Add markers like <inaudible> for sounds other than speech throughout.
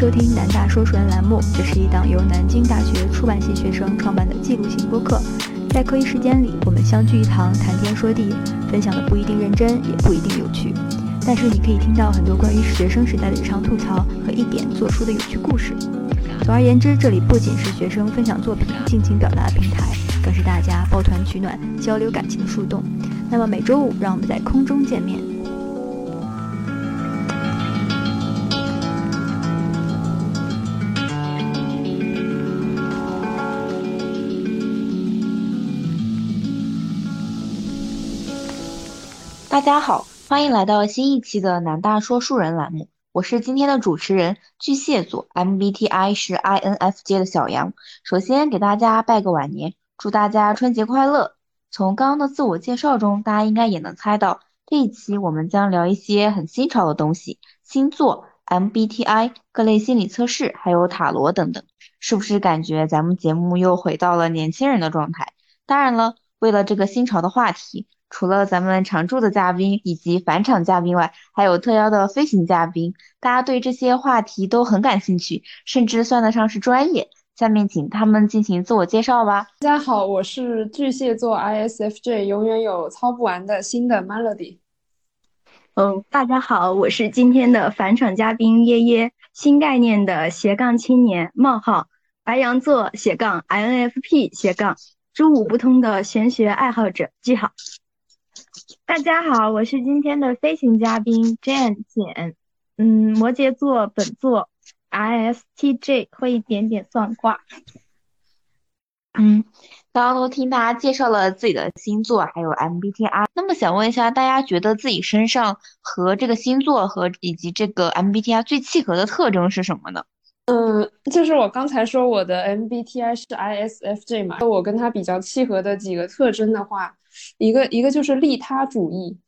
收听南大说书人栏目。这是一档由南京大学出版系学生创办的记录型播客。在课余时间里，我们相聚一堂，谈天说地，分享的不一定认真，也不一定有趣。但是你可以听到很多关于学生时代的日常吐槽和一点做书的有趣故事。总而言之，这里不仅是学生分享作品、尽情表达的平台，更是大家抱团取暖、交流感情的树洞。那么每周五，让我们在空中见面。大家好，欢迎来到新一期的南大说书人栏目，我是今天的主持人巨蟹座，MBTI 是 INFJ 的小杨。首先给大家拜个晚年，祝大家春节快乐。从刚刚的自我介绍中，大家应该也能猜到，这一期我们将聊一些很新潮的东西，星座、MBTI、各类心理测试，还有塔罗等等，是不是感觉咱们节目又回到了年轻人的状态？当然了，为了这个新潮的话题。除了咱们常驻的嘉宾以及返场嘉宾外，还有特邀的飞行嘉宾，大家对这些话题都很感兴趣，甚至算得上是专业。下面请他们进行自我介绍吧。大家好，我是巨蟹座 ISFJ，永远有操不完的新的 Melody。嗯，大家好，我是今天的返场嘉宾耶耶，新概念的斜杠青年冒号白羊座斜杠 INFP 斜杠诸五不通的玄学爱好者句号。大家好，我是今天的飞行嘉宾 Jane 简，嗯，摩羯座本座 ISTJ 会一点点算卦。嗯，刚刚都听大家介绍了自己的星座，还有 MBTI，那么想问一下，大家觉得自己身上和这个星座和以及这个 MBTI 最契合的特征是什么呢？嗯，就是我刚才说我的 MBTI 是 ISFJ 嘛，我跟他比较契合的几个特征的话。一个一个就是利他主义，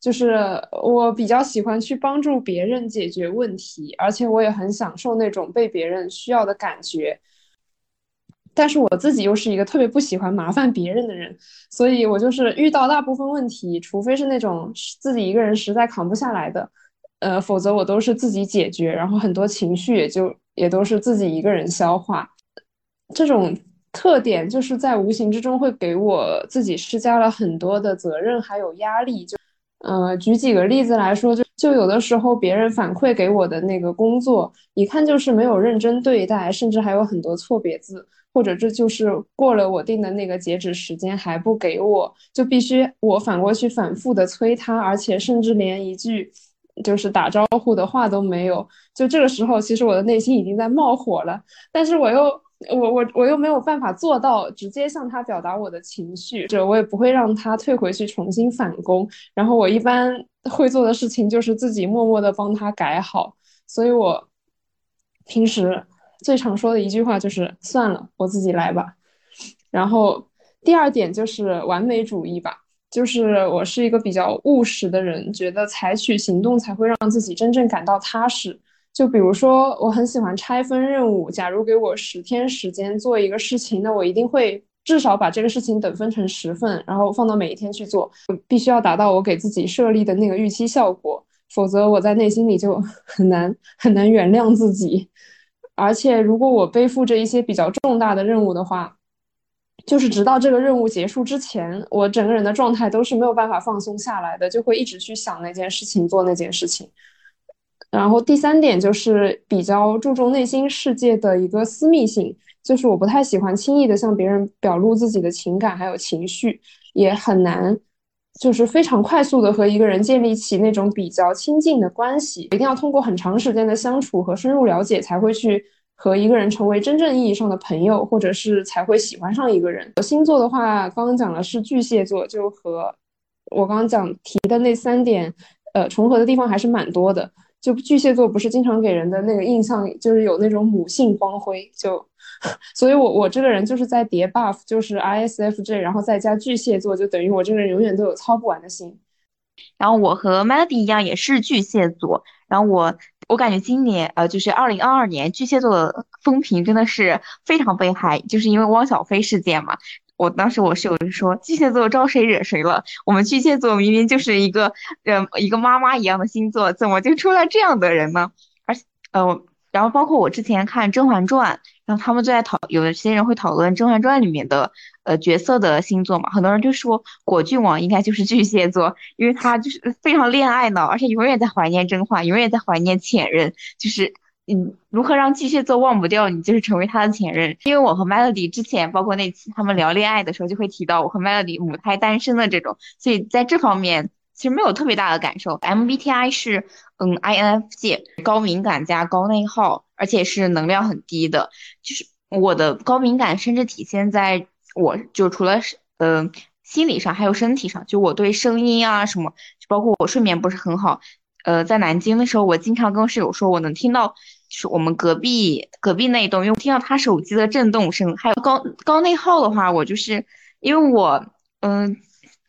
就是我比较喜欢去帮助别人解决问题，而且我也很享受那种被别人需要的感觉。但是我自己又是一个特别不喜欢麻烦别人的人，所以我就是遇到大部分问题，除非是那种自己一个人实在扛不下来的，呃，否则我都是自己解决，然后很多情绪也就也都是自己一个人消化，这种。特点就是在无形之中会给我自己施加了很多的责任还有压力。就，呃，举几个例子来说，就就有的时候别人反馈给我的那个工作，一看就是没有认真对待，甚至还有很多错别字，或者这就是过了我定的那个截止时间还不给我，就必须我反过去反复的催他，而且甚至连一句就是打招呼的话都没有。就这个时候，其实我的内心已经在冒火了，但是我又。我我我又没有办法做到直接向他表达我的情绪，这我也不会让他退回去重新返工。然后我一般会做的事情就是自己默默的帮他改好。所以我平时最常说的一句话就是算了，我自己来吧。然后第二点就是完美主义吧，就是我是一个比较务实的人，觉得采取行动才会让自己真正感到踏实。就比如说，我很喜欢拆分任务。假如给我十天时间做一个事情，那我一定会至少把这个事情等分成十份，然后放到每一天去做。必须要达到我给自己设立的那个预期效果，否则我在内心里就 <laughs> 很难很难原谅自己。而且，如果我背负着一些比较重大的任务的话，就是直到这个任务结束之前，我整个人的状态都是没有办法放松下来的，就会一直去想那件事情，做那件事情。然后第三点就是比较注重内心世界的一个私密性，就是我不太喜欢轻易的向别人表露自己的情感还有情绪，也很难，就是非常快速的和一个人建立起那种比较亲近的关系，一定要通过很长时间的相处和深入了解才会去和一个人成为真正意义上的朋友，或者是才会喜欢上一个人。星座的话，刚刚讲的是巨蟹座，就和我刚刚讲提的那三点，呃，重合的地方还是蛮多的。就巨蟹座不是经常给人的那个印象，就是有那种母性光辉，就，<laughs> 所以我我这个人就是在叠 buff，就是 ISFJ，然后再加巨蟹座，就等于我这个人永远都有操不完的心。然后我和 Melody 一样也是巨蟹座，然后我我感觉今年呃就是二零二二年巨蟹座的风评真的是非常被害，就是因为汪小菲事件嘛。我当时我室友就说巨蟹座招谁惹谁了？我们巨蟹座明明就是一个呃一个妈妈一样的星座，怎么就出来这样的人呢？而且呃，然后包括我之前看《甄嬛传》，然后他们就在讨，有的些人会讨论《甄嬛传》里面的呃角色的星座嘛，很多人就说果郡王应该就是巨蟹座，因为他就是非常恋爱脑，而且永远在怀念甄嬛，永远在怀念前任，就是。嗯，如何让巨蟹座忘不掉你，就是成为他的前任。因为我和 Melody 之前，包括那次他们聊恋爱的时候，就会提到我和 Melody 母胎单身的这种，所以在这方面其实没有特别大的感受。MBTI 是嗯 INFJ 高敏感加高内耗，而且是能量很低的。就是我的高敏感甚至体现在我就除了是嗯心理上，还有身体上，就我对声音啊什么，就包括我睡眠不是很好。呃，在南京的时候，我经常跟室友说，我能听到是我们隔壁隔壁那一栋，因为听到他手机的震动声。还有高高内耗的话，我就是因为我嗯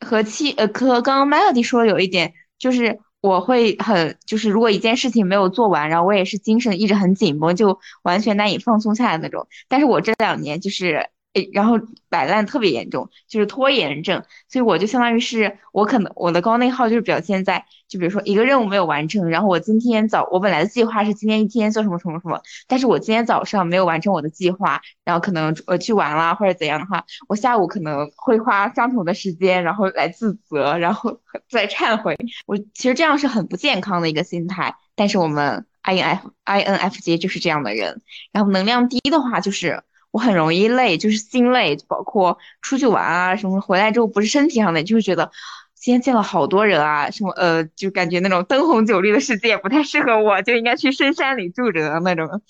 和气呃和刚刚 Melody 说有一点，就是我会很就是如果一件事情没有做完，然后我也是精神一直很紧绷，就完全难以放松下来那种。但是我这两年就是。诶，然后摆烂特别严重，就是拖延症，所以我就相当于是我可能我的高内耗就是表现在，就比如说一个任务没有完成，然后我今天早我本来的计划是今天一天做什么什么什么，但是我今天早上没有完成我的计划，然后可能呃去玩啦或者怎样的话，我下午可能会花相同的时间，然后来自责，然后 <laughs> 再忏悔。我其实这样是很不健康的一个心态，但是我们 I N F I N F J 就是这样的人，然后能量低的话就是。我很容易累，就是心累，包括出去玩啊什么，回来之后不是身体上的，就是觉得今天见了好多人啊，什么呃，就感觉那种灯红酒绿的世界不太适合我，就应该去深山里住着的那种。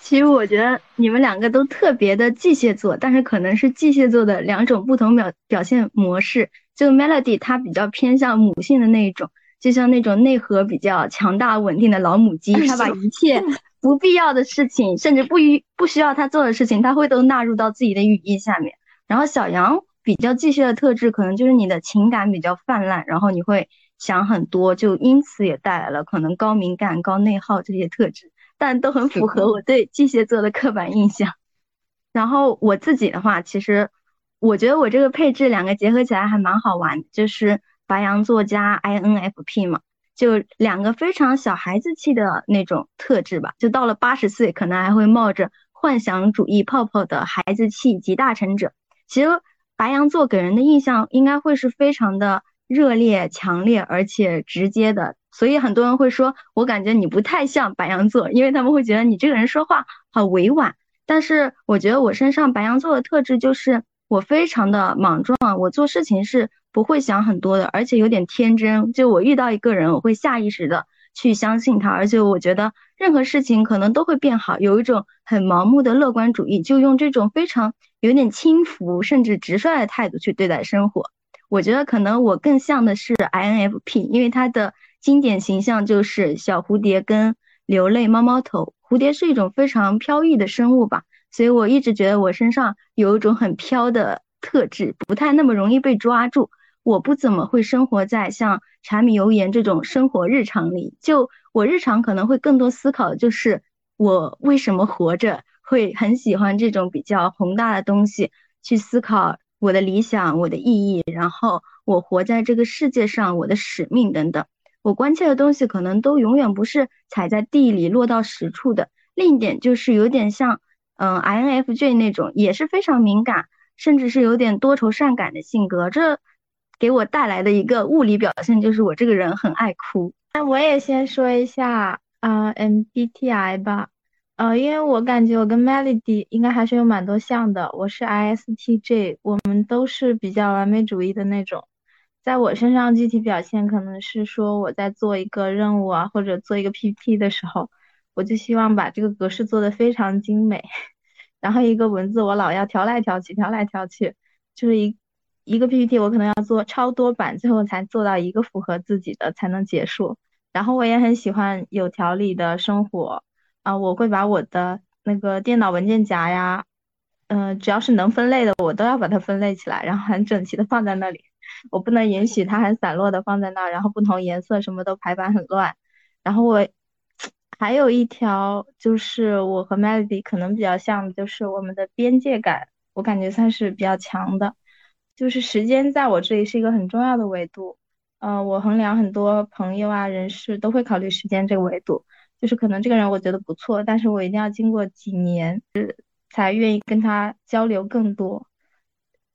其实我觉得你们两个都特别的巨蟹座，但是可能是巨蟹座的两种不同表表现模式。就 Melody 她比较偏向母性的那一种，就像那种内核比较强大稳定的老母鸡，它把一切。不必要的事情，甚至不需不需要它做的事情，它会都纳入到自己的羽翼下面。然后小羊比较巨蟹的特质，可能就是你的情感比较泛滥，然后你会想很多，就因此也带来了可能高敏感、高内耗这些特质，但都很符合我对巨蟹座的刻板印象。然后我自己的话，其实我觉得我这个配置两个结合起来还蛮好玩，就是白羊座加 INFP 嘛。就两个非常小孩子气的那种特质吧，就到了八十岁，可能还会冒着幻想主义泡泡的孩子气集大成者。其实白羊座给人的印象应该会是非常的热烈、强烈，而且直接的。所以很多人会说，我感觉你不太像白羊座，因为他们会觉得你这个人说话好委婉。但是我觉得我身上白羊座的特质就是我非常的莽撞，我做事情是。不会想很多的，而且有点天真。就我遇到一个人，我会下意识的去相信他，而且我觉得任何事情可能都会变好，有一种很盲目的乐观主义，就用这种非常有点轻浮甚至直率的态度去对待生活。我觉得可能我更像的是 INFP，因为它的经典形象就是小蝴蝶跟流泪猫猫头。蝴蝶是一种非常飘逸的生物吧，所以我一直觉得我身上有一种很飘的特质，不太那么容易被抓住。我不怎么会生活在像柴米油盐这种生活日常里，就我日常可能会更多思考就是我为什么活着，会很喜欢这种比较宏大的东西，去思考我的理想、我的意义，然后我活在这个世界上我的使命等等。我关切的东西可能都永远不是踩在地里落到实处的。另一点就是有点像嗯 INFJ 那种，也是非常敏感，甚至是有点多愁善感的性格。这给我带来的一个物理表现就是我这个人很爱哭。那我也先说一下啊，MBTI 吧。呃，因为我感觉我跟 Melody 应该还是有蛮多像的。我是 ISTJ，我们都是比较完美主义的那种。在我身上具体表现可能是说我在做一个任务啊，或者做一个 PPT 的时候，我就希望把这个格式做得非常精美。<laughs> 然后一个文字我老要调来调去，调来调去，就是一。一个 PPT 我可能要做超多版，最后才做到一个符合自己的才能结束。然后我也很喜欢有条理的生活啊，我会把我的那个电脑文件夹呀，嗯，只要是能分类的，我都要把它分类起来，然后很整齐的放在那里。我不能允许它很散落的放在那儿，然后不同颜色什么都排版很乱。然后我还有一条就是我和 Melody 可能比较像，就是我们的边界感，我感觉算是比较强的。就是时间在我这里是一个很重要的维度。呃，我衡量很多朋友啊、人事都会考虑时间这个维度。就是可能这个人我觉得不错，但是我一定要经过几年，才愿意跟他交流更多。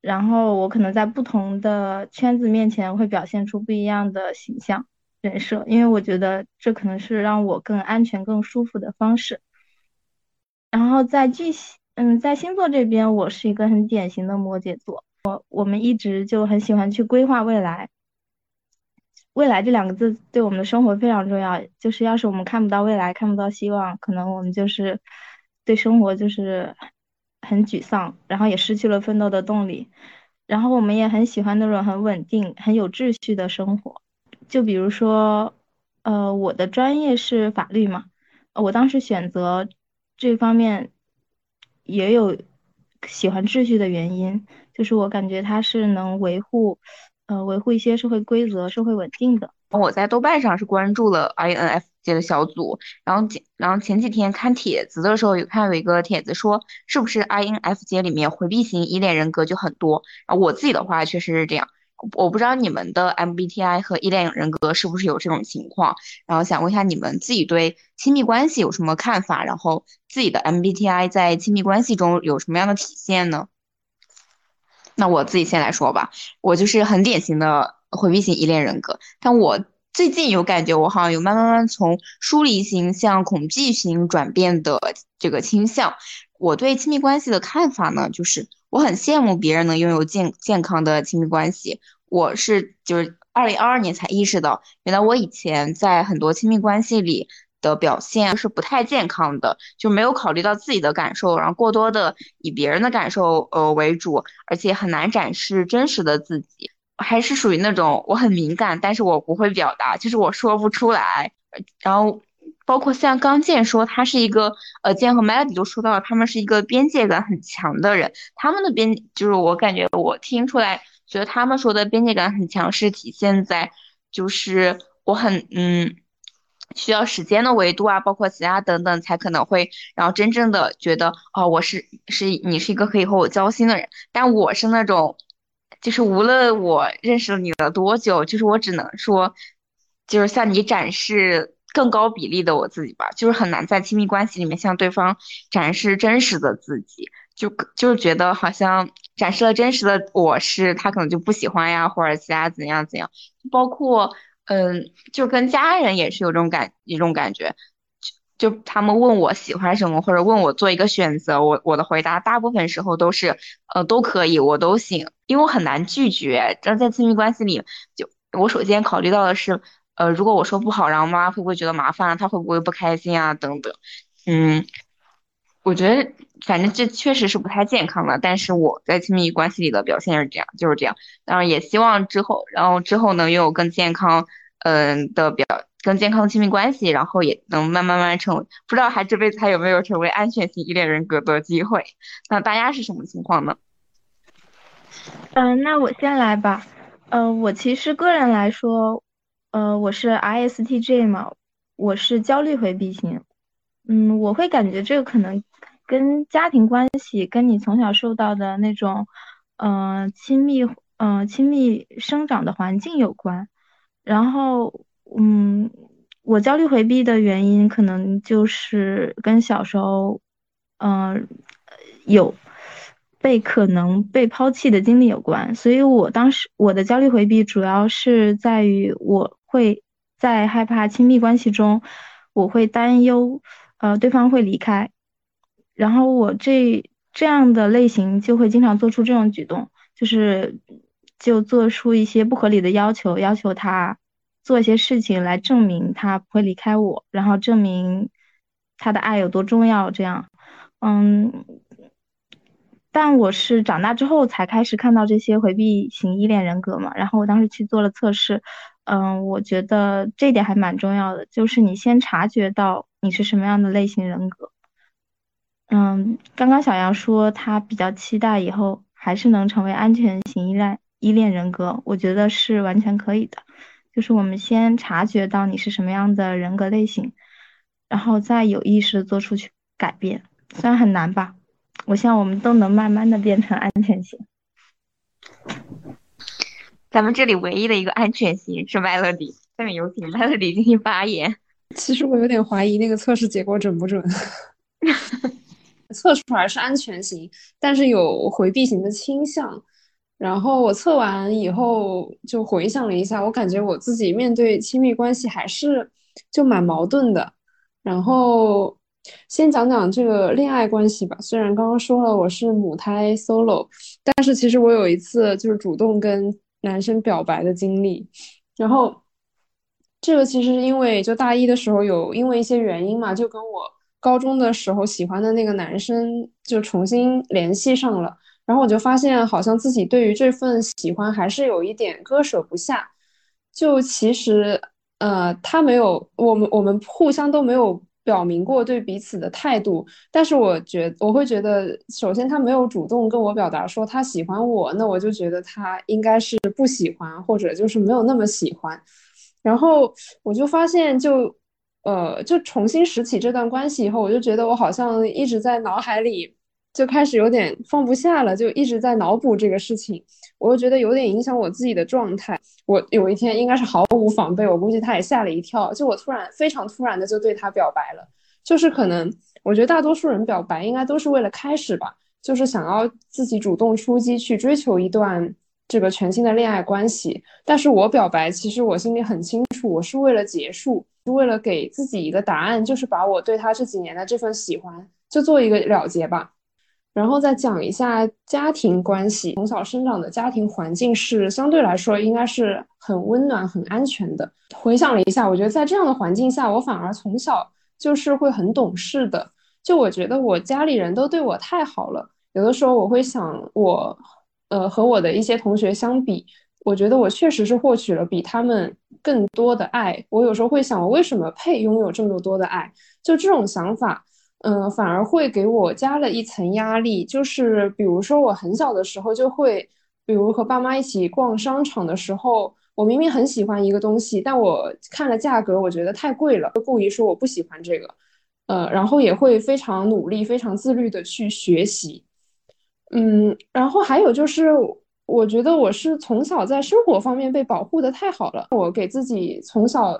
然后我可能在不同的圈子面前会表现出不一样的形象人设，因为我觉得这可能是让我更安全、更舒服的方式。然后在巨，嗯，在星座这边，我是一个很典型的摩羯座。我我们一直就很喜欢去规划未来。未来这两个字对我们的生活非常重要，就是要是我们看不到未来，看不到希望，可能我们就是对生活就是很沮丧，然后也失去了奋斗的动力。然后我们也很喜欢那种很稳定、很有秩序的生活。就比如说，呃，我的专业是法律嘛，我当时选择这方面也有喜欢秩序的原因，就是我感觉它是能维护。呃，维护一些社会规则、社会稳定的。我在豆瓣上是关注了 INFJ 的小组，然后前然后前几天看帖子的时候，有看有一个帖子说，是不是 INFJ 里面回避型依恋人格就很多？啊，我自己的话确实是这样。我不知道你们的 MBTI 和依恋人格是不是有这种情况？然后想问一下你们自己对亲密关系有什么看法？然后自己的 MBTI 在亲密关系中有什么样的体现呢？那我自己先来说吧，我就是很典型的回避型依恋人格，但我最近有感觉，我好像有慢慢慢从疏离型向恐惧型转变的这个倾向。我对亲密关系的看法呢，就是我很羡慕别人能拥有健健康的亲密关系。我是就是二零二二年才意识到，原来我以前在很多亲密关系里。的表现是不太健康的，就没有考虑到自己的感受，然后过多的以别人的感受呃为主，而且很难展示真实的自己，还是属于那种我很敏感，但是我不会表达，就是我说不出来。然后包括像刚健说他是一个呃，健和 Melody 都说到了，他们是一个边界感很强的人，他们的边就是我感觉我听出来，觉得他们说的边界感很强是体现在就是我很嗯。需要时间的维度啊，包括其他等等，才可能会，然后真正的觉得，哦，我是是你是一个可以和我交心的人。但我是那种，就是无论我认识了你了多久，就是我只能说，就是向你展示更高比例的我自己吧，就是很难在亲密关系里面向对方展示真实的自己，就就是觉得好像展示了真实的我是他可能就不喜欢呀，或者其他怎样怎样，包括。嗯，就跟家人也是有这种感一种感觉，就就他们问我喜欢什么，或者问我做一个选择，我我的回答大部分时候都是，呃，都可以，我都行，因为我很难拒绝。这在亲密关系里，就我首先考虑到的是，呃，如果我说不好，然后妈妈会不会觉得麻烦，她会不会不开心啊，等等。嗯，我觉得反正这确实是不太健康的，但是我在亲密关系里的表现是这样，就是这样。当然也希望之后，然后之后能拥有更健康。嗯的表更健康的亲密关系，然后也能慢慢慢成为，不知道还这辈子还有没有成为安全型依恋人格的机会？那大家是什么情况呢？嗯，那我先来吧。呃，我其实个人来说，呃，我是 ISTJ 嘛，我是焦虑回避型。嗯，我会感觉这个可能跟家庭关系，跟你从小受到的那种，嗯，亲密，嗯，亲密生长的环境有关。然后，嗯，我焦虑回避的原因可能就是跟小时候，嗯，有被可能被抛弃的经历有关。所以我当时我的焦虑回避主要是在于我会在害怕亲密关系中，我会担忧，呃，对方会离开。然后我这这样的类型就会经常做出这种举动，就是。就做出一些不合理的要求，要求他做一些事情来证明他不会离开我，然后证明他的爱有多重要。这样，嗯，但我是长大之后才开始看到这些回避型依恋人格嘛，然后我当时去做了测试，嗯，我觉得这点还蛮重要的，就是你先察觉到你是什么样的类型人格。嗯，刚刚小杨说他比较期待以后还是能成为安全型依赖依恋人格，我觉得是完全可以的。就是我们先察觉到你是什么样的人格类型，然后再有意识做出去改变，虽然很难吧。我希望我们都能慢慢的变成安全型。咱们这里唯一的一个安全型是 Melody，下面有请 Melody 进行发言。其实我有点怀疑那个测试结果准不准。<laughs> 测出来是安全型，但是有回避型的倾向。然后我测完以后就回想了一下，我感觉我自己面对亲密关系还是就蛮矛盾的。然后先讲讲这个恋爱关系吧。虽然刚刚说了我是母胎 solo，但是其实我有一次就是主动跟男生表白的经历。然后这个其实是因为就大一的时候有因为一些原因嘛，就跟我。高中的时候喜欢的那个男生就重新联系上了，然后我就发现好像自己对于这份喜欢还是有一点割舍不下。就其实，呃，他没有我们我们互相都没有表明过对彼此的态度，但是我觉我会觉得，首先他没有主动跟我表达说他喜欢我，那我就觉得他应该是不喜欢或者就是没有那么喜欢。然后我就发现就。呃，就重新拾起这段关系以后，我就觉得我好像一直在脑海里就开始有点放不下了，就一直在脑补这个事情，我又觉得有点影响我自己的状态。我有一天应该是毫无防备，我估计他也吓了一跳，就我突然非常突然的就对他表白了。就是可能我觉得大多数人表白应该都是为了开始吧，就是想要自己主动出击去追求一段这个全新的恋爱关系。但是我表白，其实我心里很清楚，我是为了结束。是为了给自己一个答案，就是把我对他这几年的这份喜欢就做一个了结吧，然后再讲一下家庭关系。从小生长的家庭环境是相对来说应该是很温暖、很安全的。回想了一下，我觉得在这样的环境下，我反而从小就是会很懂事的。就我觉得我家里人都对我太好了，有的时候我会想，我呃和我的一些同学相比。我觉得我确实是获取了比他们更多的爱。我有时候会想，我为什么配拥有这么多的爱？就这种想法，嗯，反而会给我加了一层压力。就是比如说，我很小的时候就会，比如和爸妈一起逛商场的时候，我明明很喜欢一个东西，但我看了价格，我觉得太贵了，就故意说我不喜欢这个。呃，然后也会非常努力、非常自律的去学习。嗯，然后还有就是。我觉得我是从小在生活方面被保护的太好了。我给自己从小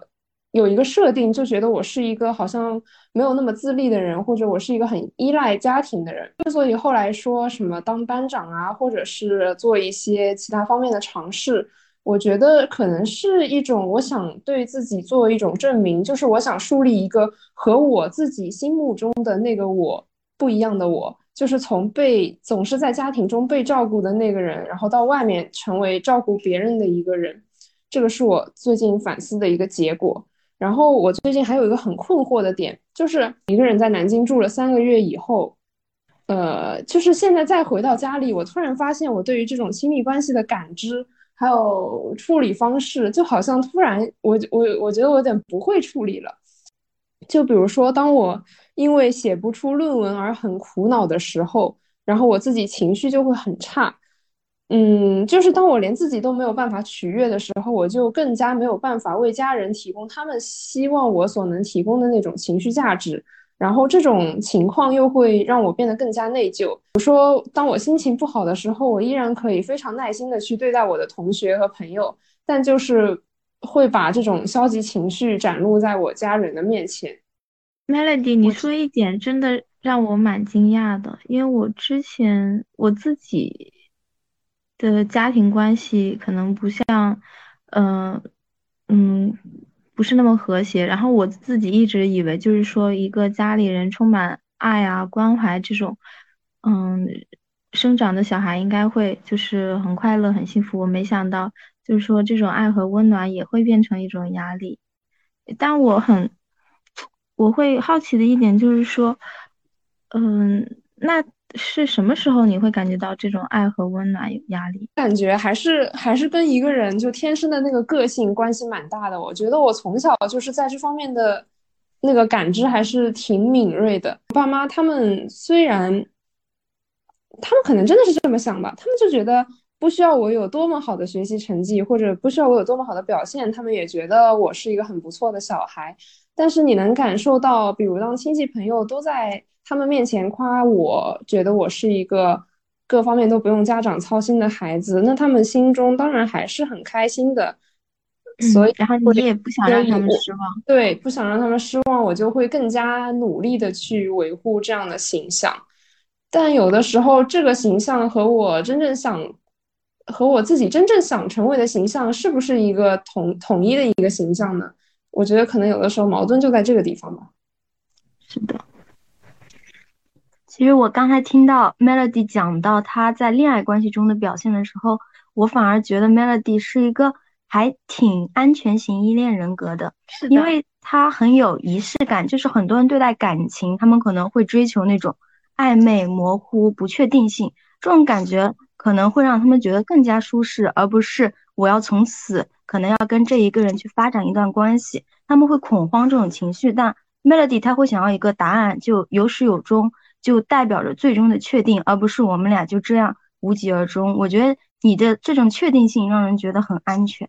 有一个设定，就觉得我是一个好像没有那么自立的人，或者我是一个很依赖家庭的人。之所以后来说什么当班长啊，或者是做一些其他方面的尝试，我觉得可能是一种我想对自己做一种证明，就是我想树立一个和我自己心目中的那个我不一样的我。就是从被总是在家庭中被照顾的那个人，然后到外面成为照顾别人的一个人，这个是我最近反思的一个结果。然后我最近还有一个很困惑的点，就是一个人在南京住了三个月以后，呃，就是现在再回到家里，我突然发现我对于这种亲密关系的感知还有处理方式，就好像突然我我我觉得我有点不会处理了。就比如说，当我因为写不出论文而很苦恼的时候，然后我自己情绪就会很差。嗯，就是当我连自己都没有办法取悦的时候，我就更加没有办法为家人提供他们希望我所能提供的那种情绪价值。然后这种情况又会让我变得更加内疚。我说，当我心情不好的时候，我依然可以非常耐心的去对待我的同学和朋友，但就是会把这种消极情绪展露在我家人的面前。Melody，你说一点真的让我蛮惊讶的，因为我之前我自己的家庭关系可能不像，嗯嗯，不是那么和谐。然后我自己一直以为，就是说一个家里人充满爱啊、关怀这种，嗯，生长的小孩应该会就是很快乐、很幸福。我没想到，就是说这种爱和温暖也会变成一种压力，但我很。我会好奇的一点就是说，嗯，那是什么时候你会感觉到这种爱和温暖有压力？感觉还是还是跟一个人就天生的那个个性关系蛮大的。我觉得我从小就是在这方面的那个感知还是挺敏锐的。爸妈他们虽然，他们可能真的是这么想吧，他们就觉得。不需要我有多么好的学习成绩，或者不需要我有多么好的表现，他们也觉得我是一个很不错的小孩。但是你能感受到，比如当亲戚朋友都在他们面前夸我，觉得我是一个各方面都不用家长操心的孩子，那他们心中当然还是很开心的。所以，然后你也不想让他们失望，对，不想让他们失望，我就会更加努力的去维护这样的形象。但有的时候，这个形象和我真正想。和我自己真正想成为的形象是不是一个统统一的一个形象呢？我觉得可能有的时候矛盾就在这个地方吧。是的，其实我刚才听到 Melody 讲到他在恋爱关系中的表现的时候，我反而觉得 Melody 是一个还挺安全型依恋人格的，是因为他很有仪式感。就是很多人对待感情，他们可能会追求那种暧昧、模糊、不确定性，这种感觉。可能会让他们觉得更加舒适，而不是我要从此可能要跟这一个人去发展一段关系，他们会恐慌这种情绪。但 Melody 他会想要一个答案，就有始有终，就代表着最终的确定，而不是我们俩就这样无疾而终。我觉得你的这种确定性让人觉得很安全。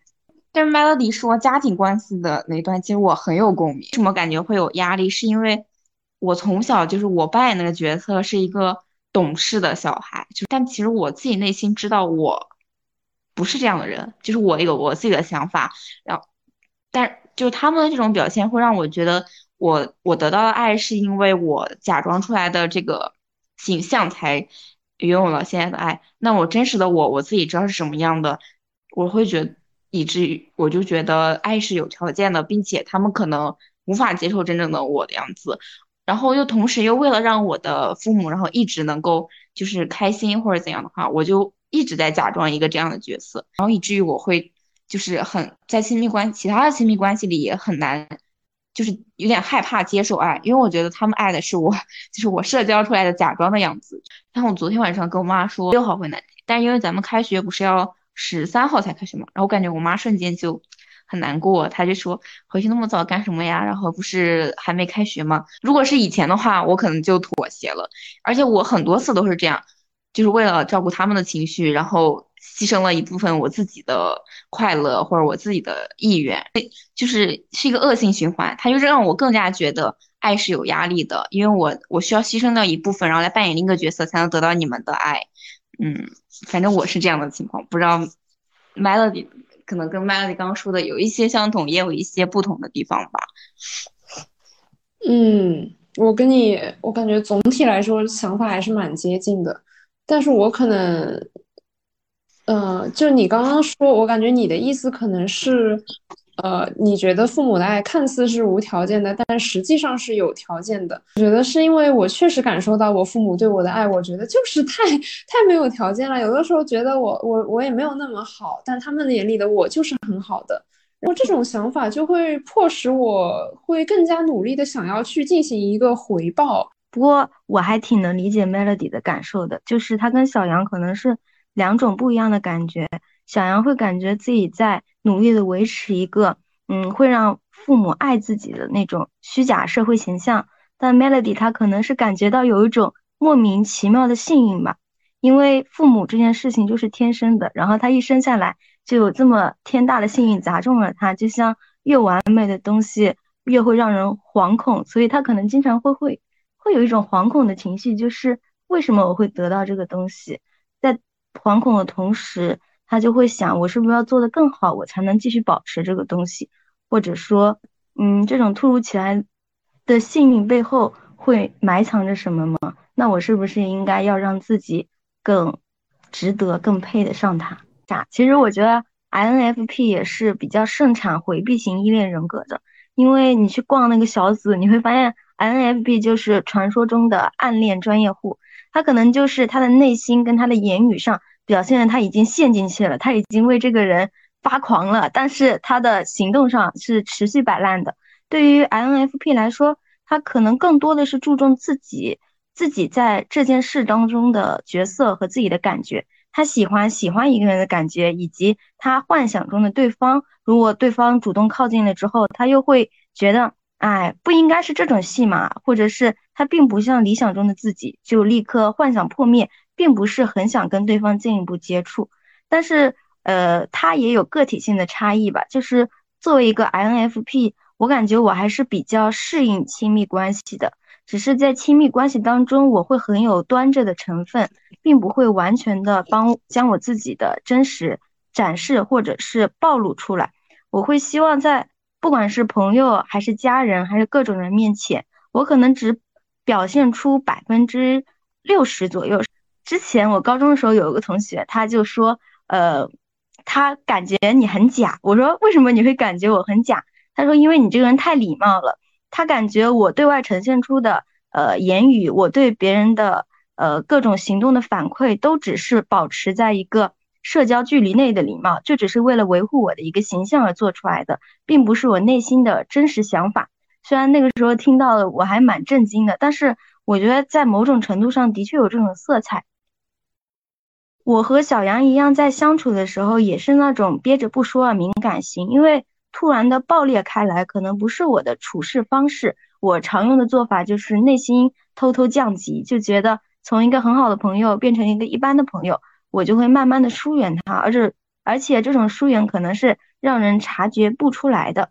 但是 Melody 说家庭关系的那段，其实我很有共鸣。为什么感觉会有压力？是因为我从小就是我扮演那个角色是一个。懂事的小孩，就但其实我自己内心知道我不是这样的人，就是我有我自己的想法，然后，但就他们的这种表现会让我觉得我我得到的爱是因为我假装出来的这个形象才拥有了现在的爱。那我真实的我，我自己知道是什么样的，我会觉以至于我就觉得爱是有条件的，并且他们可能无法接受真正的我的样子。然后又同时又为了让我的父母，然后一直能够就是开心或者怎样的话，我就一直在假装一个这样的角色，然后以至于我会就是很在亲密关其他的亲密关系里也很难，就是有点害怕接受爱，因为我觉得他们爱的是我，<laughs> 就是我社交出来的假装的样子。然后我昨天晚上跟我妈说六号回南京，但因为咱们开学不是要十三号才开学嘛，然后我感觉我妈瞬间就。很难过，他就说回去那么早干什么呀？然后不是还没开学吗？如果是以前的话，我可能就妥协了。而且我很多次都是这样，就是为了照顾他们的情绪，然后牺牲了一部分我自己的快乐或者我自己的意愿，就是是一个恶性循环。他就是让我更加觉得爱是有压力的，因为我我需要牺牲掉一部分，然后来扮演另一个角色，才能得到你们的爱。嗯，反正我是这样的情况，不知道 Melody。可能跟 Melody 刚刚说的有一些相同，也有一些不同的地方吧。嗯，我跟你，我感觉总体来说想法还是蛮接近的，但是我可能，嗯，就你刚刚说，我感觉你的意思可能是。呃，你觉得父母的爱看似是无条件的，但实际上是有条件的。我觉得是因为我确实感受到我父母对我的爱，我觉得就是太太没有条件了。有的时候觉得我我我也没有那么好，但他们眼里的我就是很好的。然后这种想法就会迫使我会更加努力的想要去进行一个回报。不过我还挺能理解 Melody 的感受的，就是他跟小杨可能是两种不一样的感觉。小杨会感觉自己在努力的维持一个，嗯，会让父母爱自己的那种虚假社会形象，但 Melody 他可能是感觉到有一种莫名其妙的幸运吧，因为父母这件事情就是天生的，然后他一生下来就有这么天大的幸运砸中了他，就像越完美的东西越会让人惶恐，所以他可能经常会会会有一种惶恐的情绪，就是为什么我会得到这个东西，在惶恐的同时。他就会想，我是不是要做的更好，我才能继续保持这个东西，或者说，嗯，这种突如其来的幸运背后会埋藏着什么吗？那我是不是应该要让自己更值得、更配得上他？其实我觉得 INFP 也是比较盛产回避型依恋人格的，因为你去逛那个小组，你会发现 INFP 就是传说中的暗恋专业户，他可能就是他的内心跟他的言语上。表现的他已经陷进去了，他已经为这个人发狂了，但是他的行动上是持续摆烂的。对于 INFP 来说，他可能更多的是注重自己自己在这件事当中的角色和自己的感觉。他喜欢喜欢一个人的感觉，以及他幻想中的对方。如果对方主动靠近了之后，他又会觉得，哎，不应该是这种戏码，或者是他并不像理想中的自己，就立刻幻想破灭。并不是很想跟对方进一步接触，但是呃，它也有个体性的差异吧。就是作为一个 INFP，我感觉我还是比较适应亲密关系的，只是在亲密关系当中，我会很有端着的成分，并不会完全的帮将我自己的真实展示或者是暴露出来。我会希望在不管是朋友还是家人还是各种人面前，我可能只表现出百分之六十左右。之前我高中的时候有一个同学，他就说，呃，他感觉你很假。我说为什么你会感觉我很假？他说因为你这个人太礼貌了。他感觉我对外呈现出的呃言语，我对别人的呃各种行动的反馈，都只是保持在一个社交距离内的礼貌，就只是为了维护我的一个形象而做出来的，并不是我内心的真实想法。虽然那个时候听到了我还蛮震惊的，但是我觉得在某种程度上的确有这种色彩。我和小杨一样，在相处的时候也是那种憋着不说啊，敏感型。因为突然的爆裂开来，可能不是我的处事方式。我常用的做法就是内心偷偷降级，就觉得从一个很好的朋友变成一个一般的朋友，我就会慢慢的疏远他，而且而且这种疏远可能是让人察觉不出来的。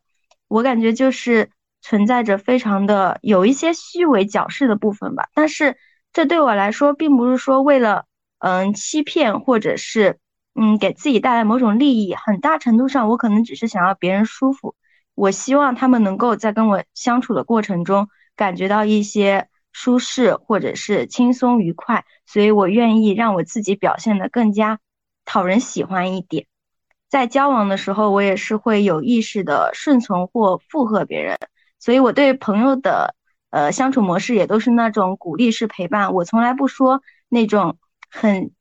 我感觉就是存在着非常的有一些虚伪矫饰的部分吧。但是这对我来说，并不是说为了。嗯，欺骗或者是嗯，给自己带来某种利益，很大程度上我可能只是想要别人舒服。我希望他们能够在跟我相处的过程中感觉到一些舒适或者是轻松愉快，所以我愿意让我自己表现的更加讨人喜欢一点。在交往的时候，我也是会有意识的顺从或附和别人，所以我对朋友的呃相处模式也都是那种鼓励式陪伴，我从来不说那种。很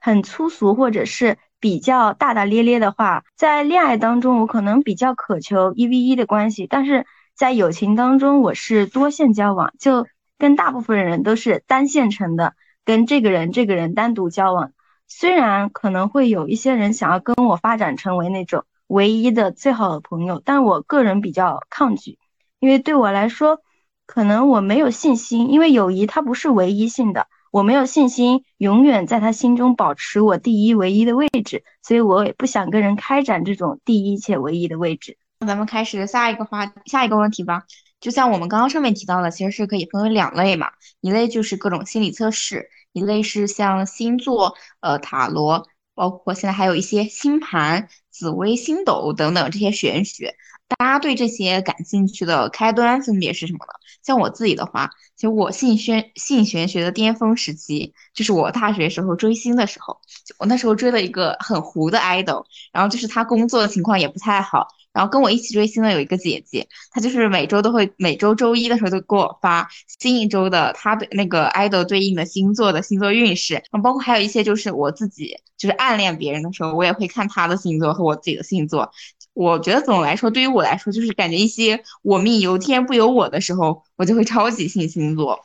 很粗俗，或者是比较大大咧咧的话，在恋爱当中，我可能比较渴求一 v 一的关系，但是在友情当中，我是多线交往，就跟大部分人都是单线程的，跟这个人这个人单独交往。虽然可能会有一些人想要跟我发展成为那种唯一的最好的朋友，但我个人比较抗拒，因为对我来说，可能我没有信心，因为友谊它不是唯一性的。我没有信心永远在他心中保持我第一唯一的位置，所以我也不想跟人开展这种第一且唯一的位置。咱们开始下一个话，下一个问题吧。就像我们刚刚上面提到的，其实是可以分为两类嘛，一类就是各种心理测试，一类是像星座、呃塔罗，包括现在还有一些星盘、紫微星斗等等这些玄学。大家对这些感兴趣的开端分别是什么呢？像我自己的话，其实我信玄信玄学的巅峰时期，就是我大学时候追星的时候。我那时候追了一个很糊的 idol，然后就是他工作的情况也不太好。然后跟我一起追星的有一个姐姐，她就是每周都会每周周一的时候都给我发新一周的她对那个 idol 对应的星座的星座运势。然后包括还有一些就是我自己就是暗恋别人的时候，我也会看他的星座和我自己的星座。我觉得总的来说，对于我来说，就是感觉一些我命由天不由我的时候，我就会超级信星座。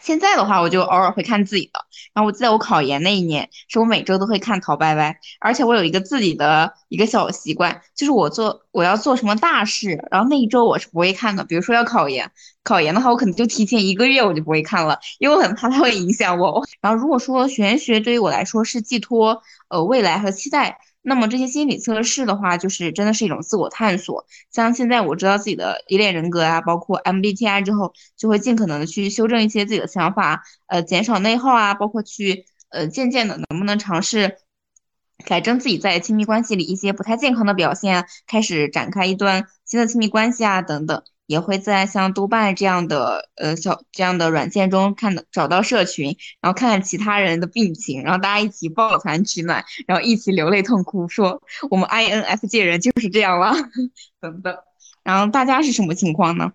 现在的话，我就偶尔会看自己的。然后我记得我考研那一年，是我每周都会看淘白白，而且我有一个自己的一个小习惯，就是我做我要做什么大事，然后那一周我是不会看的。比如说要考研，考研的话，我可能就提前一个月我就不会看了，因为我很怕它会影响我。然后如果说玄学对于我来说是寄托呃未来和期待。那么这些心理测试的话，就是真的是一种自我探索。像现在我知道自己的依恋人格啊，包括 MBTI 之后，就会尽可能的去修正一些自己的想法，呃，减少内耗啊，包括去呃渐渐的能不能尝试改正自己在亲密关系里一些不太健康的表现，开始展开一段新的亲密关系啊，等等。也会在像豆瓣这样的呃小这样的软件中看到找到社群，然后看看其他人的病情，然后大家一起抱团取暖，然后一起流泪痛哭，说我们 INFJ 人就是这样了，<laughs> 等等。然后大家是什么情况呢？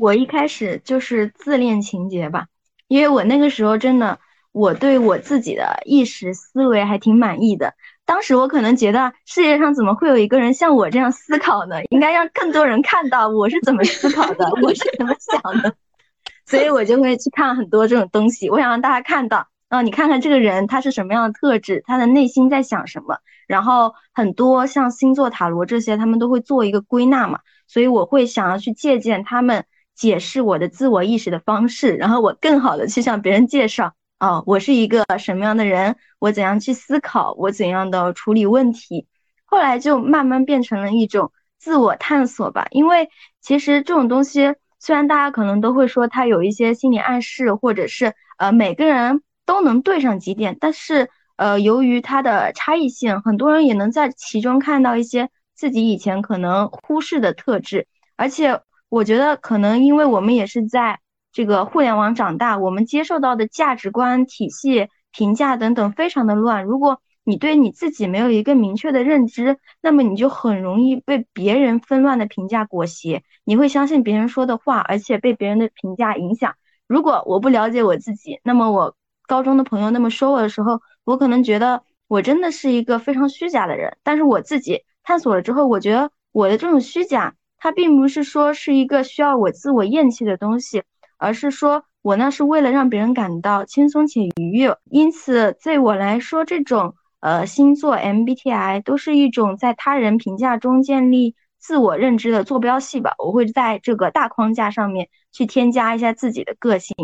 我一开始就是自恋情节吧，因为我那个时候真的我对我自己的意识思维还挺满意的。当时我可能觉得世界上怎么会有一个人像我这样思考呢？应该让更多人看到我是怎么思考的，我是怎么想的，<laughs> 所以我就会去看很多这种东西。我想让大家看到，啊，你看看这个人他是什么样的特质，他的内心在想什么。然后很多像星座、塔罗这些，他们都会做一个归纳嘛，所以我会想要去借鉴他们解释我的自我意识的方式，然后我更好的去向别人介绍。哦，我是一个什么样的人，我怎样去思考，我怎样的处理问题，后来就慢慢变成了一种自我探索吧。因为其实这种东西，虽然大家可能都会说它有一些心理暗示，或者是呃每个人都能对上几点，但是呃由于它的差异性，很多人也能在其中看到一些自己以前可能忽视的特质，而且。我觉得可能因为我们也是在这个互联网长大，我们接受到的价值观体系、评价等等非常的乱。如果你对你自己没有一个明确的认知，那么你就很容易被别人纷乱的评价裹挟，你会相信别人说的话，而且被别人的评价影响。如果我不了解我自己，那么我高中的朋友那么说我的时候，我可能觉得我真的是一个非常虚假的人。但是我自己探索了之后，我觉得我的这种虚假。它并不是说是一个需要我自我厌弃的东西，而是说我那是为了让别人感到轻松且愉悦。因此，对我来说，这种呃星座 MBTI 都是一种在他人评价中建立自我认知的坐标系吧。我会在这个大框架上面去添加一下自己的个性。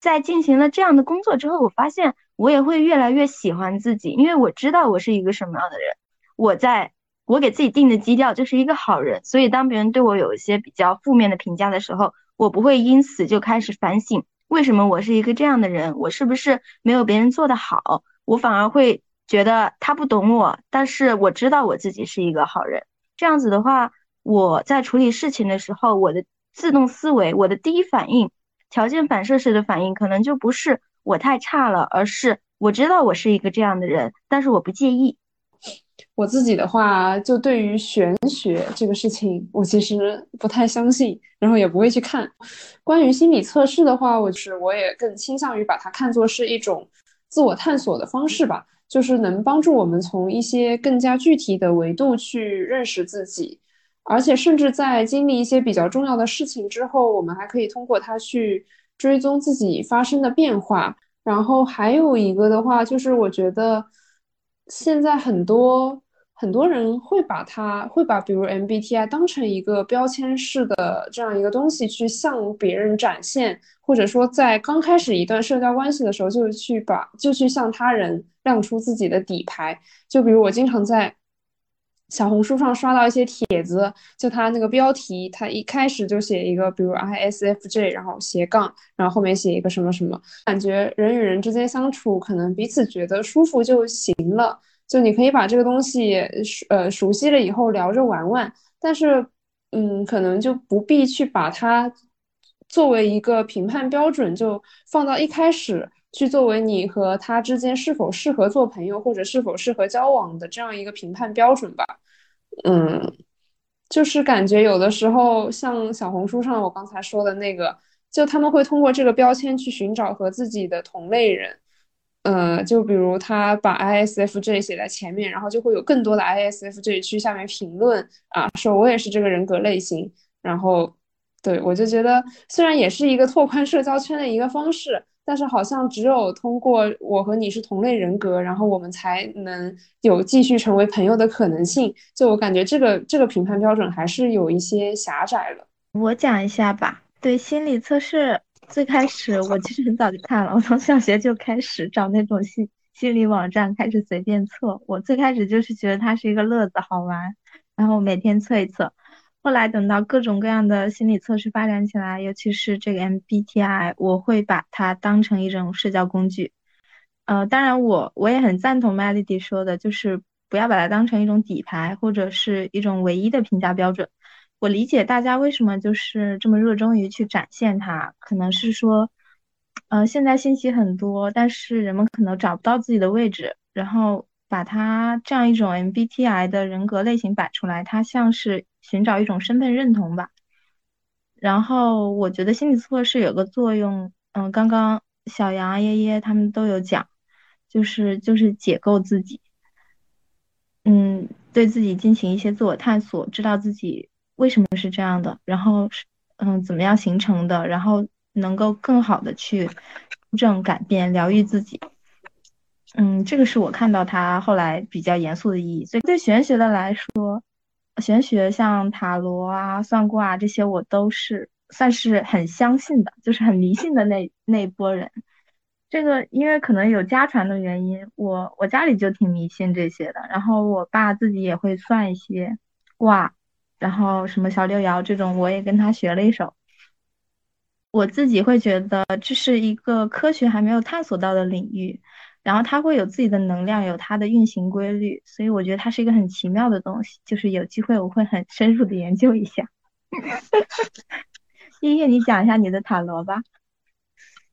在进行了这样的工作之后，我发现我也会越来越喜欢自己，因为我知道我是一个什么样的人。我在。我给自己定的基调就是一个好人，所以当别人对我有一些比较负面的评价的时候，我不会因此就开始反省为什么我是一个这样的人，我是不是没有别人做的好？我反而会觉得他不懂我，但是我知道我自己是一个好人。这样子的话，我在处理事情的时候，我的自动思维，我的第一反应，条件反射式的反应，可能就不是我太差了，而是我知道我是一个这样的人，但是我不介意。我自己的话，就对于玄学这个事情，我其实不太相信，然后也不会去看。关于心理测试的话，我是我也更倾向于把它看作是一种自我探索的方式吧，就是能帮助我们从一些更加具体的维度去认识自己，而且甚至在经历一些比较重要的事情之后，我们还可以通过它去追踪自己发生的变化。然后还有一个的话，就是我觉得。现在很多很多人会把它会把比如 MBTI 当成一个标签式的这样一个东西去向别人展现，或者说在刚开始一段社交关系的时候就去把就去向他人亮出自己的底牌。就比如我经常在小红书上刷到一些帖子，就他那个标题，他一开始就写一个比如 ISFJ，然后斜杠，然后后面写一个什么什么，感觉人与人之间相处可能彼此觉得舒服就行了。就你可以把这个东西熟呃熟悉了以后聊着玩玩，但是嗯，可能就不必去把它作为一个评判标准，就放到一开始去作为你和他之间是否适合做朋友或者是否适合交往的这样一个评判标准吧。嗯，就是感觉有的时候像小红书上我刚才说的那个，就他们会通过这个标签去寻找和自己的同类人。呃，就比如他把 ISFJ 写在前面，然后就会有更多的 ISFJ 去下面评论啊，说我也是这个人格类型。然后，对我就觉得，虽然也是一个拓宽社交圈的一个方式，但是好像只有通过我和你是同类人格，然后我们才能有继续成为朋友的可能性。就我感觉，这个这个评判标准还是有一些狭窄了。我讲一下吧，对心理测试。最开始 <laughs> 我其实很早就看了，我从小学就开始找那种心心理网站开始随便测。我最开始就是觉得它是一个乐子好玩，然后每天测一测。后来等到各种各样的心理测试发展起来，尤其是这个 MBTI，我会把它当成一种社交工具。呃，当然我我也很赞同 Melody 说的，就是不要把它当成一种底牌或者是一种唯一的评价标准。我理解大家为什么就是这么热衷于去展现它，可能是说，呃，现在信息很多，但是人们可能找不到自己的位置，然后把它这样一种 MBTI 的人格类型摆出来，它像是寻找一种身份认同吧。然后我觉得心理测试有个作用，嗯，刚刚小杨、耶耶他们都有讲，就是就是解构自己，嗯，对自己进行一些自我探索，知道自己。为什么是这样的？然后是嗯，怎么样形成的？然后能够更好的去纠正、改变、疗愈自己。嗯，这个是我看到他后来比较严肃的意义。所以对玄学的来说，玄学像塔罗啊、算卦啊这些，我都是算是很相信的，就是很迷信的那那一波人。这个因为可能有家传的原因，我我家里就挺迷信这些的，然后我爸自己也会算一些卦，然后什么小六爻这种，我也跟他学了一手。我自己会觉得这是一个科学还没有探索到的领域，然后它会有自己的能量，有它的运行规律，所以我觉得它是一个很奇妙的东西。就是有机会我会很深入的研究一下。叶叶，你讲一下你的塔罗吧。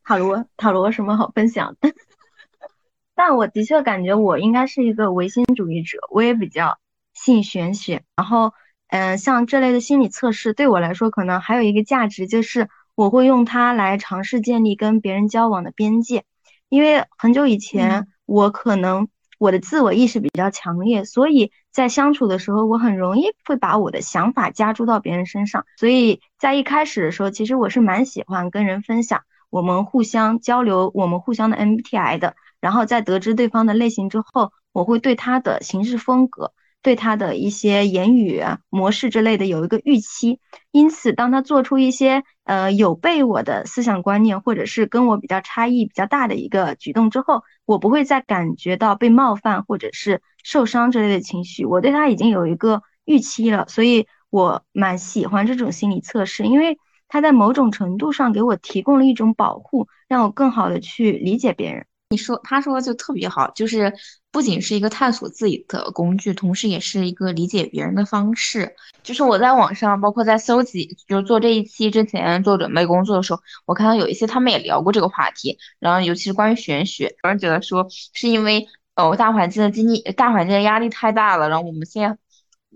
塔罗，塔罗什么好分享的？<laughs> 但我的确感觉我应该是一个唯心主义者，我也比较信玄学。然后，嗯，像这类的心理测试对我来说，可能还有一个价值就是。我会用它来尝试建立跟别人交往的边界，因为很久以前我可能我的自我意识比较强烈，所以在相处的时候，我很容易会把我的想法加注到别人身上。所以在一开始的时候，其实我是蛮喜欢跟人分享我们互相交流、我们互相的 MBTI 的。然后在得知对方的类型之后，我会对他的行事风格。对他的一些言语模式之类的有一个预期，因此当他做出一些呃有悖我的思想观念，或者是跟我比较差异比较大的一个举动之后，我不会再感觉到被冒犯或者是受伤之类的情绪。我对他已经有一个预期了，所以我蛮喜欢这种心理测试，因为他在某种程度上给我提供了一种保护，让我更好的去理解别人。你说，他说的就特别好，就是不仅是一个探索自己的工具，同时也是一个理解别人的方式。就是我在网上，包括在搜集，就是做这一期之前做准备工作的时候，我看到有一些他们也聊过这个话题，然后尤其是关于玄学，有人觉得说是因为哦大环境的经济大环境的压力太大了，然后我们现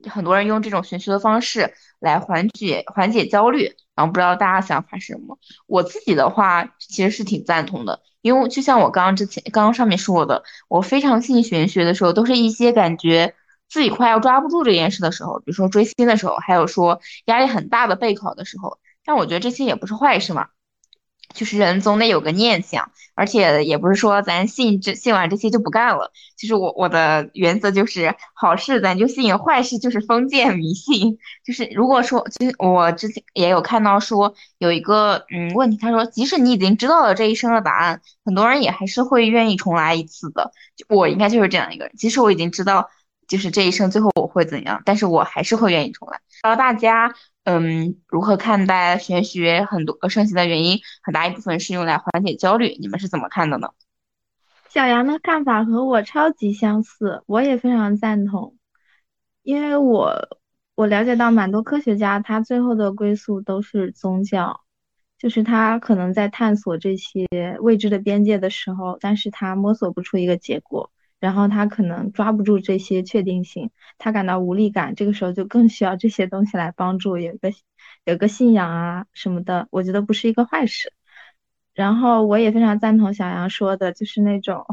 在很多人用这种玄学的方式来缓解缓解焦虑，然后不知道大家想法是什么？我自己的话其实是挺赞同的。因为就像我刚刚之前刚刚上面说的，我非常信玄学的时候，都是一些感觉自己快要抓不住这件事的时候，比如说追星的时候，还有说压力很大的备考的时候。但我觉得这些也不是坏事嘛。就是人总得有个念想，而且也不是说咱信这信完这些就不干了。其实我我的原则就是好事咱就信，坏事就是封建迷信。就是如果说，其实我之前也有看到说有一个嗯问题，他说即使你已经知道了这一生的答案，很多人也还是会愿意重来一次的。我应该就是这样一个人，即使我已经知道就是这一生最后我会怎样，但是我还是会愿意重来。不知道大家。嗯，如何看待玄学？很多个盛行的原因，很大一部分是用来缓解焦虑。你们是怎么看的呢？小杨的看法和我超级相似，我也非常赞同。因为我我了解到蛮多科学家，他最后的归宿都是宗教，就是他可能在探索这些未知的边界的时候，但是他摸索不出一个结果。然后他可能抓不住这些确定性，他感到无力感，这个时候就更需要这些东西来帮助，有个有个信仰啊什么的，我觉得不是一个坏事。然后我也非常赞同小杨说的，就是那种，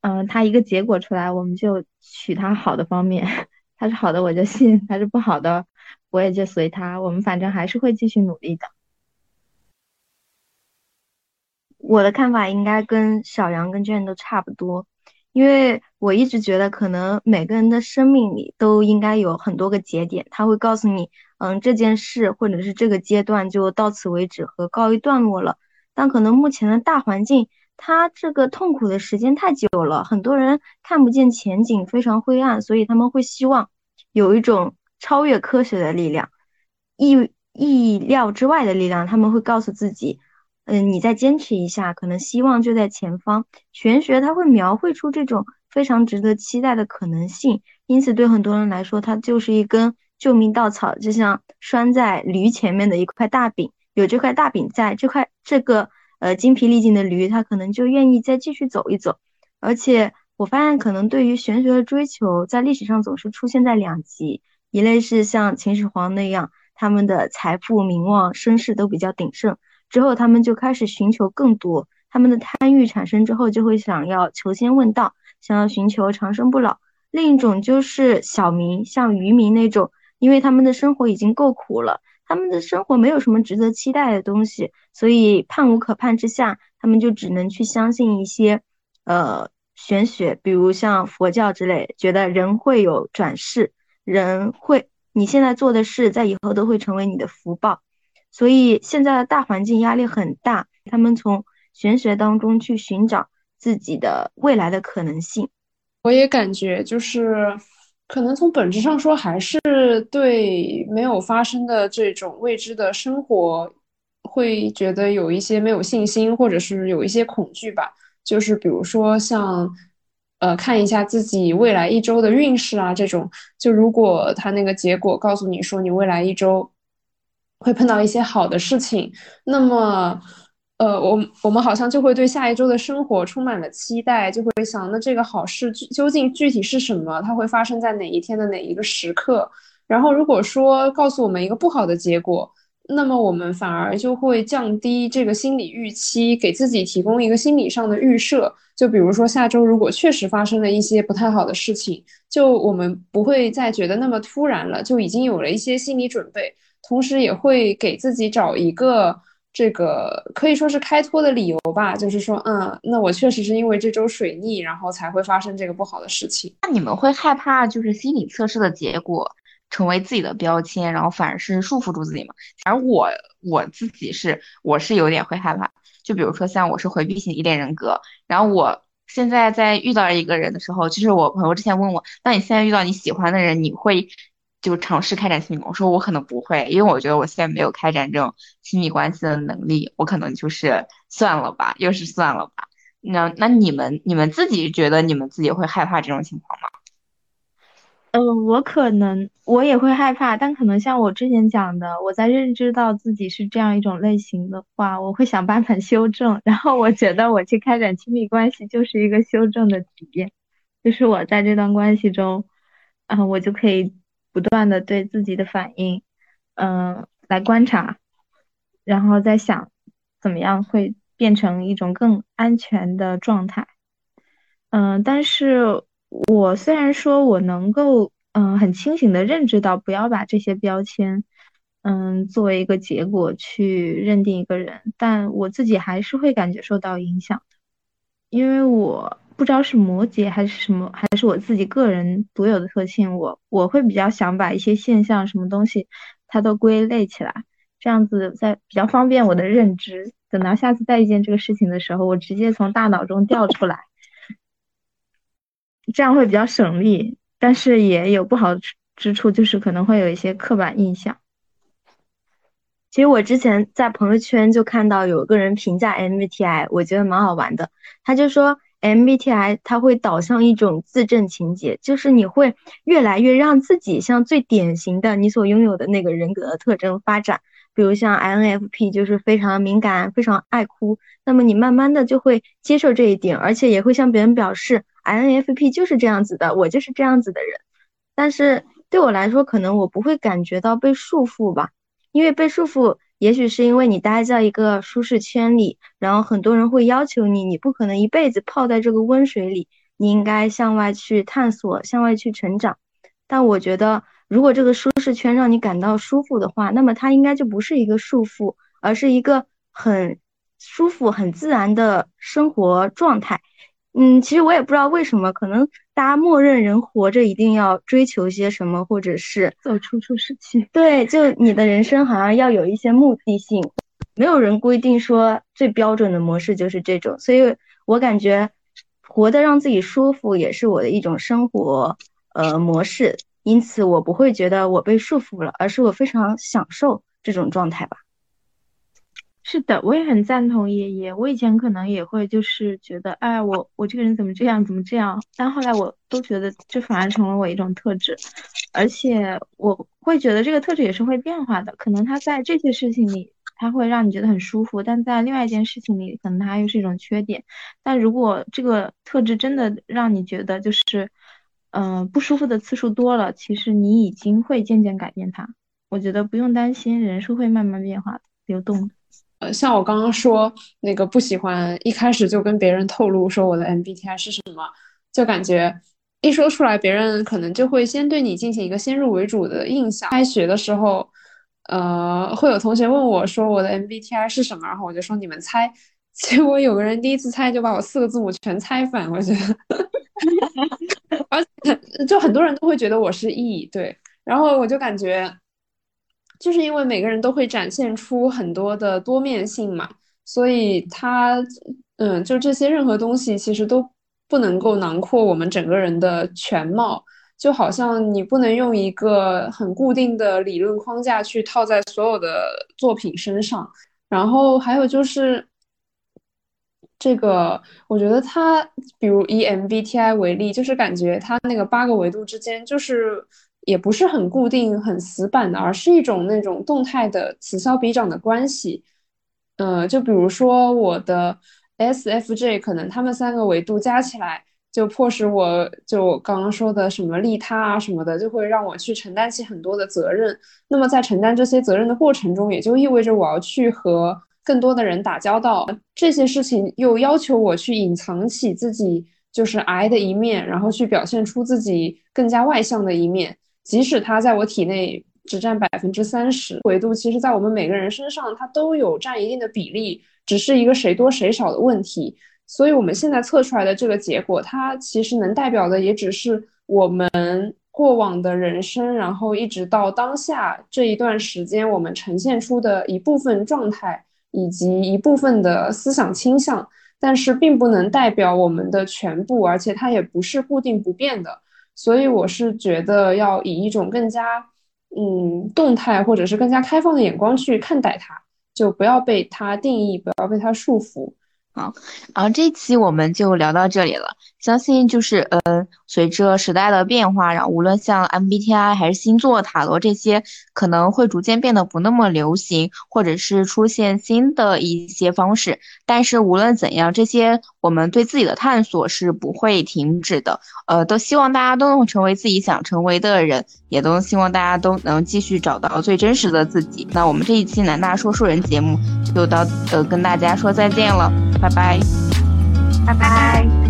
嗯，他一个结果出来，我们就取他好的方面，<laughs> 他是好的我就信，他是不好的我也就随他，我们反正还是会继续努力的。我的看法应该跟小杨跟娟都差不多。因为我一直觉得，可能每个人的生命里都应该有很多个节点，他会告诉你，嗯，这件事或者是这个阶段就到此为止和告一段落了。但可能目前的大环境，它这个痛苦的时间太久了，很多人看不见前景，非常灰暗，所以他们会希望有一种超越科学的力量，意意料之外的力量，他们会告诉自己。嗯，你再坚持一下，可能希望就在前方。玄学它会描绘出这种非常值得期待的可能性，因此对很多人来说，它就是一根救命稻草，就像拴在驴前面的一块大饼。有这块大饼在，这块这个呃精疲力尽的驴，它可能就愿意再继续走一走。而且我发现，可能对于玄学的追求，在历史上总是出现在两极，一类是像秦始皇那样，他们的财富、名望、声势都比较鼎盛。之后，他们就开始寻求更多。他们的贪欲产生之后，就会想要求仙问道，想要寻求长生不老。另一种就是小民，像渔民那种，因为他们的生活已经够苦了，他们的生活没有什么值得期待的东西，所以盼无可盼之下，他们就只能去相信一些呃玄学，比如像佛教之类，觉得人会有转世，人会你现在做的事，在以后都会成为你的福报。所以现在的大环境压力很大，他们从玄学当中去寻找自己的未来的可能性。我也感觉就是，可能从本质上说，还是对没有发生的这种未知的生活，会觉得有一些没有信心，或者是有一些恐惧吧。就是比如说像，呃，看一下自己未来一周的运势啊，这种，就如果他那个结果告诉你说你未来一周会碰到一些好的事情，那么。呃，我我们好像就会对下一周的生活充满了期待，就会想，那这个好事究竟具体是什么？它会发生在哪一天的哪一个时刻？然后，如果说告诉我们一个不好的结果，那么我们反而就会降低这个心理预期，给自己提供一个心理上的预设。就比如说下周如果确实发生了一些不太好的事情，就我们不会再觉得那么突然了，就已经有了一些心理准备，同时也会给自己找一个。这个可以说是开脱的理由吧，就是说，嗯，那我确实是因为这周水逆，然后才会发生这个不好的事情。那你们会害怕就是心理测试的结果成为自己的标签，然后反而是束缚住自己吗？而我我自己是我是有点会害怕，就比如说像我是回避型依恋人格，然后我现在在遇到一个人的时候，就是我朋友之前问我，那你现在遇到你喜欢的人，你会？就尝试开展亲密，我说我可能不会，因为我觉得我现在没有开展这种亲密关系的能力，我可能就是算了吧，又是算了吧。那那你们你们自己觉得你们自己会害怕这种情况吗？嗯，我可能我也会害怕，但可能像我之前讲的，我在认知到自己是这样一种类型的话，我会想办法修正。然后我觉得我去开展亲密关系就是一个修正的体验，就是我在这段关系中，啊，我就可以。不断的对自己的反应，嗯，来观察，然后再想怎么样会变成一种更安全的状态，嗯，但是我虽然说我能够，嗯，很清醒的认知到不要把这些标签，嗯，作为一个结果去认定一个人，但我自己还是会感觉受到影响的，因为我。不知道是摩羯还是什么，还是我自己个人独有的特性，我我会比较想把一些现象、什么东西，它都归类起来，这样子在比较方便我的认知。等到下次再遇见这个事情的时候，我直接从大脑中调出来，这样会比较省力，但是也有不好之处，就是可能会有一些刻板印象。其实我之前在朋友圈就看到有个人评价 MBTI，我觉得蛮好玩的，他就说。MBTI 它会导向一种自证情节，就是你会越来越让自己向最典型的你所拥有的那个人格的特征发展。比如像 INFP 就是非常敏感、非常爱哭，那么你慢慢的就会接受这一点，而且也会向别人表示 INFP 就是这样子的，我就是这样子的人。但是对我来说，可能我不会感觉到被束缚吧，因为被束缚。也许是因为你待在一个舒适圈里，然后很多人会要求你，你不可能一辈子泡在这个温水里，你应该向外去探索，向外去成长。但我觉得，如果这个舒适圈让你感到舒服的话，那么它应该就不是一个束缚，而是一个很舒服、很自然的生活状态。嗯，其实我也不知道为什么，可能大家默认人活着一定要追求些什么，或者是走出舒适区。对，就你的人生好像要有一些目的性，没有人规定说最标准的模式就是这种。所以我感觉活得让自己舒服也是我的一种生活呃模式，因此我不会觉得我被束缚了，而是我非常享受这种状态吧。是的，我也很赞同爷爷。我以前可能也会就是觉得，哎，我我这个人怎么这样，怎么这样？但后来我都觉得这反而成了我一种特质，而且我会觉得这个特质也是会变化的。可能他在这些事情里，他会让你觉得很舒服，但在另外一件事情里，可能他又是一种缺点。但如果这个特质真的让你觉得就是，嗯，不舒服的次数多了，其实你已经会渐渐改变它。我觉得不用担心，人是会慢慢变化，流动的。呃，像我刚刚说那个不喜欢一开始就跟别人透露说我的 MBTI 是什么，就感觉一说出来，别人可能就会先对你进行一个先入为主的印象。开学的时候，呃，会有同学问我说我的 MBTI 是什么，然后我就说你们猜。<laughs> 结果有个人第一次猜就把我四个字母全猜反，我觉得，<laughs> 而且就很多人都会觉得我是 E，对，然后我就感觉。就是因为每个人都会展现出很多的多面性嘛，所以它，嗯，就这些任何东西其实都不能够囊括我们整个人的全貌，就好像你不能用一个很固定的理论框架去套在所有的作品身上。然后还有就是，这个我觉得它，比如以 MBTI 为例，就是感觉它那个八个维度之间，就是也不是很固定、很死板的，而是一种那种动态的此消彼长的关系。呃，就比如说我的 S F J，可能他们三个维度加起来，就迫使我就刚刚说的什么利他啊什么的，就会让我去承担起很多的责任。那么在承担这些责任的过程中，也就意味着我要去和更多的人打交道。这些事情又要求我去隐藏起自己就是癌的一面，然后去表现出自己更加外向的一面，即使它在我体内。只占百分之三十，维度其实，在我们每个人身上，它都有占一定的比例，只是一个谁多谁少的问题。所以，我们现在测出来的这个结果，它其实能代表的，也只是我们过往的人生，然后一直到当下这一段时间，我们呈现出的一部分状态，以及一部分的思想倾向，但是并不能代表我们的全部，而且它也不是固定不变的。所以，我是觉得要以一种更加。嗯，动态或者是更加开放的眼光去看待它，就不要被它定义，不要被它束缚。好，然后这期我们就聊到这里了。相信就是，呃，随着时代的变化，然后无论像 MBTI 还是星座、塔罗这些，可能会逐渐变得不那么流行，或者是出现新的一些方式。但是无论怎样，这些我们对自己的探索是不会停止的。呃，都希望大家都能成为自己想成为的人，也都希望大家都能继续找到最真实的自己。那我们这一期南大说书人节目就到，呃，跟大家说再见了。拜拜，拜拜。